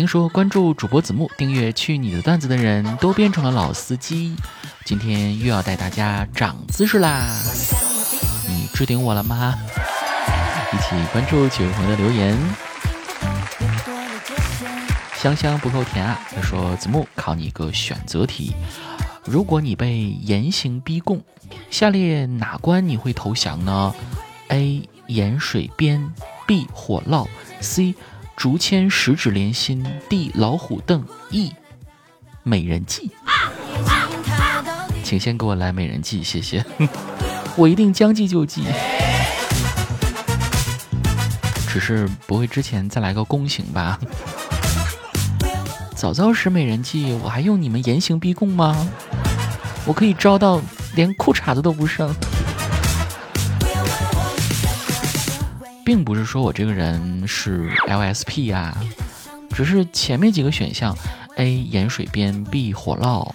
听说关注主播子木、订阅去你的段子的人都变成了老司机，今天又要带大家长姿势啦！你置顶我了吗？一起关注几位朋友的留言。香香不够甜啊！他说：“子木考你一个选择题，如果你被严刑逼供，下列哪关你会投降呢？A. 盐水边，B. 火烙，C. 竹签十指连心，D. 老虎凳，E. 美人计。请先给我来美人计，谢谢，我一定将计就计。只是不会之前再来个宫刑吧？” 早早使美人计，我还用你们严刑逼供吗？我可以招到连裤衩子都不剩。并不是说我这个人是 LSP 啊，只是前面几个选项，A 盐水边，B 火烙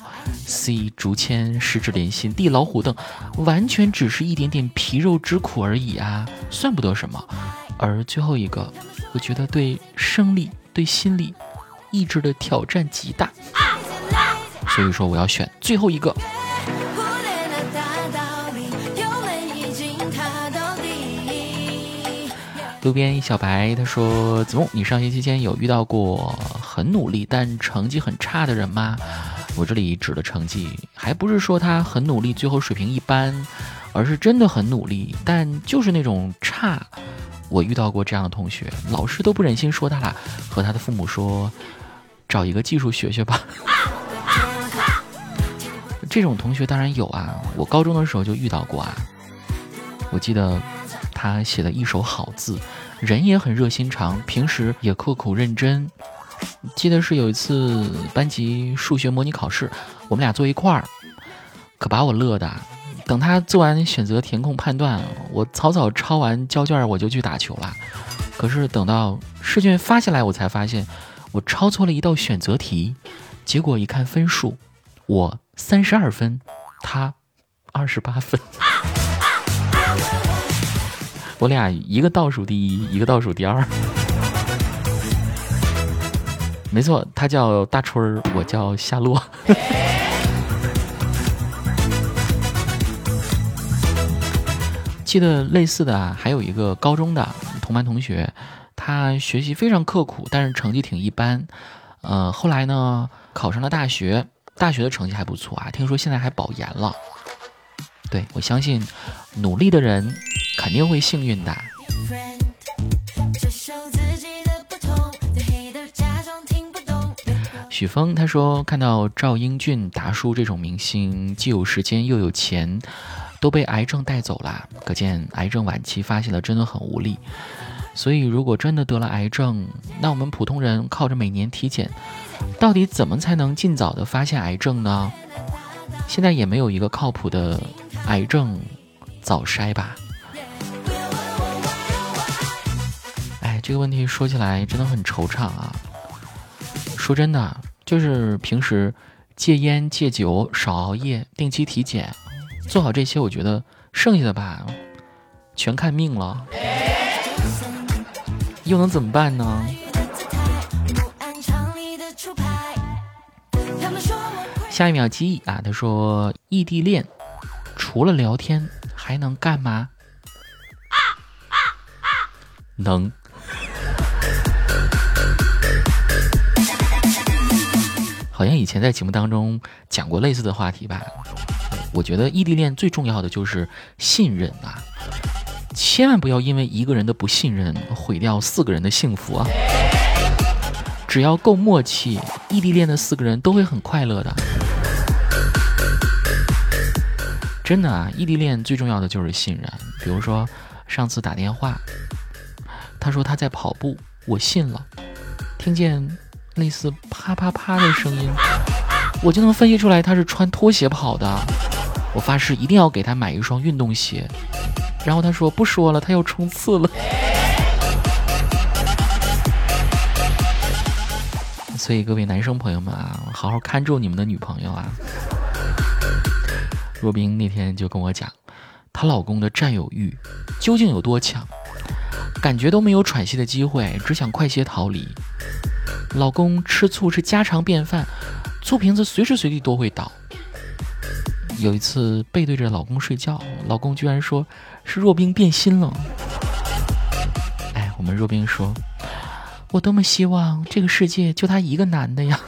，C 竹签十指连心，D 老虎凳，完全只是一点点皮肉之苦而已啊，算不得什么。而最后一个，我觉得对生理、对心理。意志的挑战极大，所以说我要选最后一个。路边一小白他说：“子木，你上学期间有遇到过很努力但成绩很差的人吗？”我这里指的成绩，还不是说他很努力最后水平一般，而是真的很努力，但就是那种差。我遇到过这样的同学，老师都不忍心说他了，和他的父母说。找一个技术学学吧。这种同学当然有啊，我高中的时候就遇到过啊。我记得他写了一手好字，人也很热心肠，平时也刻苦认真。记得是有一次班级数学模拟考试，我们俩坐一块儿，可把我乐的。等他做完选择填空判断，我草草抄完交卷，我就去打球了。可是等到试卷发下来，我才发现。我抄错了一道选择题，结果一看分数，我三十二分，他二十八分。我俩一个倒数第一，一个倒数第二。没错，他叫大春儿，我叫夏洛。记得类似的啊，还有一个高中的同班同学。他学习非常刻苦，但是成绩挺一般。呃，后来呢，考上了大学，大学的成绩还不错啊。听说现在还保研了。对我相信，努力的人肯定会幸运的。许峰他说，看到赵英俊、达叔这种明星，既有时间又有钱，都被癌症带走了，可见癌症晚期发现了真的很无力。所以，如果真的得了癌症，那我们普通人靠着每年体检，到底怎么才能尽早的发现癌症呢？现在也没有一个靠谱的癌症早筛吧？哎，这个问题说起来真的很惆怅啊。说真的，就是平时戒烟、戒酒、少熬夜、定期体检，做好这些，我觉得剩下的吧，全看命了。又能怎么办呢？下一秒记忆啊，他说异地恋除了聊天还能干嘛？能。好像以前在节目当中讲过类似的话题吧？我觉得异地恋最重要的就是信任啊。千万不要因为一个人的不信任毁掉四个人的幸福啊！只要够默契，异地恋的四个人都会很快乐的。真的啊，异地恋最重要的就是信任。比如说上次打电话，他说他在跑步，我信了，听见类似啪啪啪的声音，我就能分析出来他是穿拖鞋跑的。我发誓一定要给他买一双运动鞋。然后他说不说了，他要冲刺了。所以各位男生朋友们啊，好好看住你们的女朋友啊。若冰那天就跟我讲，她老公的占有欲究竟有多强，感觉都没有喘息的机会，只想快些逃离。老公吃醋是家常便饭，醋瓶子随时随地都会倒。有一次背对着老公睡觉，老公居然说是若冰变心了。哎，我们若冰说，我多么希望这个世界就他一个男的呀。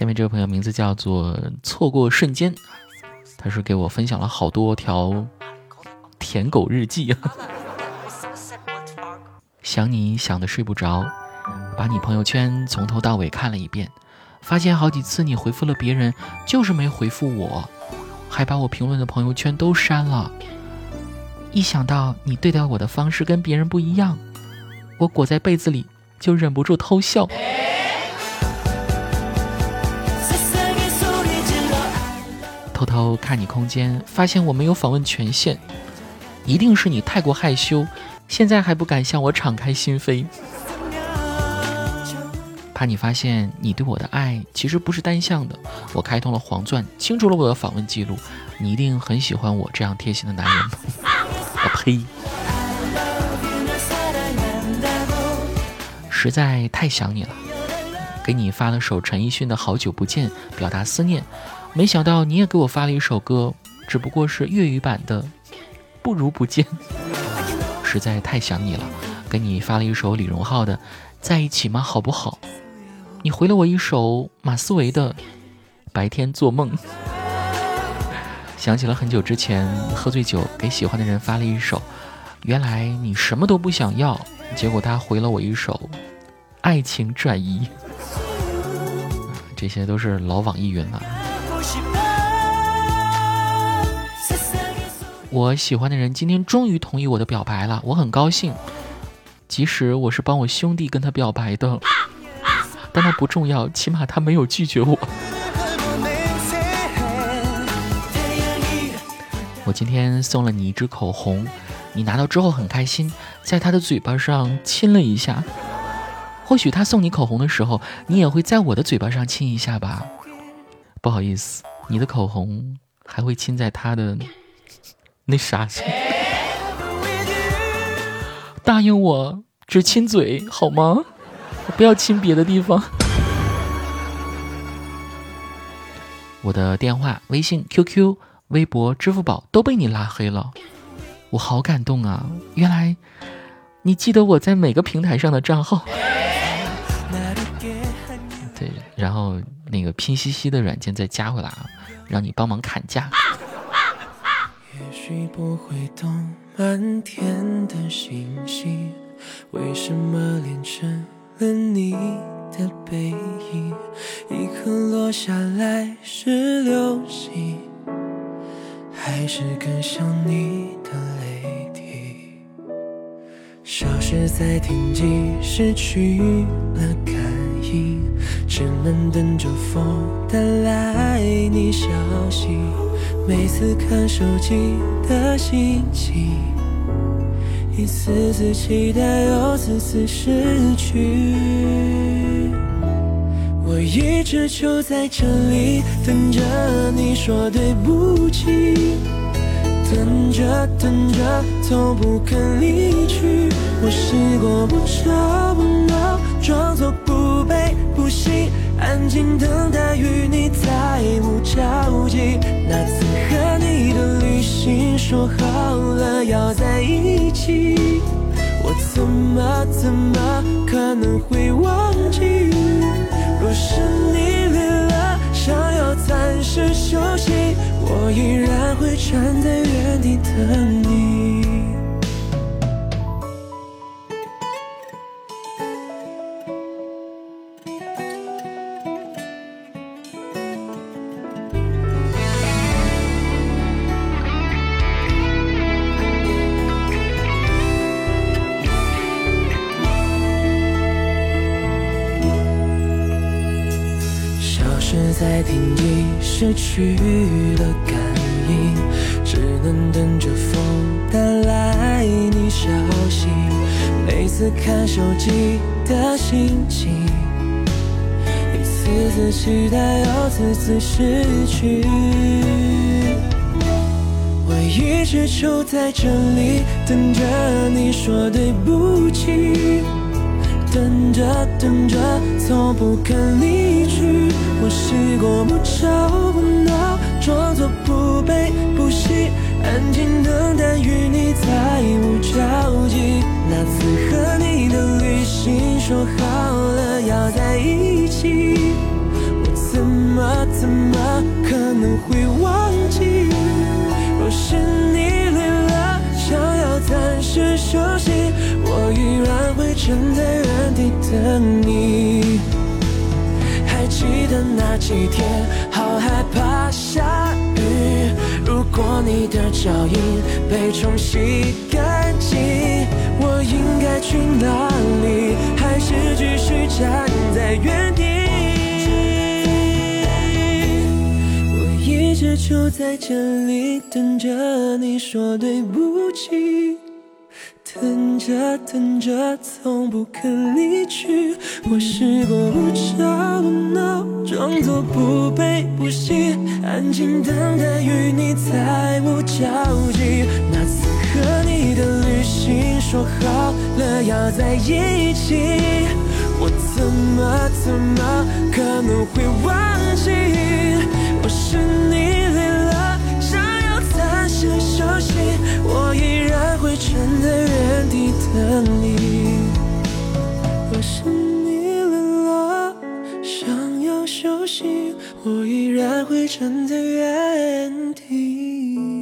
下面这位朋友名字叫做错过瞬间，他是给我分享了好多条舔狗日记。想你想的睡不着，把你朋友圈从头到尾看了一遍，发现好几次你回复了别人，就是没回复我，还把我评论的朋友圈都删了。一想到你对待我的方式跟别人不一样，我裹在被子里就忍不住偷笑。偷偷看你空间，发现我没有访问权限，一定是你太过害羞，现在还不敢向我敞开心扉。怕你发现你对我的爱其实不是单向的，我开通了黄钻，清除了我的访问记录。你一定很喜欢我这样贴心的男人吧。我呸！实在太想你了，给你发了首陈奕迅的《好久不见》，表达思念。没想到你也给我发了一首歌，只不过是粤语版的《不如不见》。实在太想你了，给你发了一首李荣浩的《在一起吗？好不好？》你回了我一首马思唯的《白天做梦》。想起了很久之前喝醉酒给喜欢的人发了一首，原来你什么都不想要，结果他回了我一首《爱情转移》。这些都是老网易云了。我喜欢的人今天终于同意我的表白了，我很高兴。即使我是帮我兄弟跟他表白的，但那不重要，起码他没有拒绝我。我今天送了你一支口红，你拿到之后很开心，在他的嘴巴上亲了一下。或许他送你口红的时候，你也会在我的嘴巴上亲一下吧。不好意思，你的口红还会亲在他的。那啥，答应我只亲嘴好吗？不要亲别的地方。我的电话、微信、QQ、微博、支付宝都被你拉黑了，我好感动啊！原来你记得我在每个平台上的账号。对，然后那个拼夕夕的软件再加回来啊，让你帮忙砍价。许不会懂满天的星星为什么连成了你的背影，一颗落下来是流星，还是更像你的泪滴？消失在天际，失去了只能等着风带来你消息。每次看手机的心情，一次次期待，又次次失去。我一直就在这里等着你说对不起，等着等着，都不肯离去。我试过不吵不闹，装作安静等待与你再无交集。那次和你的旅行。说好了要在一起，我怎么怎么可能会忘记？若是你累了，想要暂时休息，我依然会站在原地等你。去了感应，只能等着风带来你消息。每次看手机的心情，一次次期待，又次次失去。我一直就在这里等着你说对不起，等着等着，从不肯离去。我试过不吵不闹，装作不悲不喜，安静等待与你再无交集。那次和你的旅行，说好了要在一起，我怎么怎么可能会忘记？原地等你。还记得那几天，好害怕下雨。如果你的脚印被冲洗干净，我应该去哪里？还是继续站在原地？我一直就在这里等着你说对不起。等着等着，从不肯离去。我试过不吵不闹，装作不悲不喜，安静等待与你再无交集。那次和你的旅行，说好了要在一起，我怎么怎么可能会忘记？我是你在原地等你。若是你累了，想要休息，我依然会站在原地。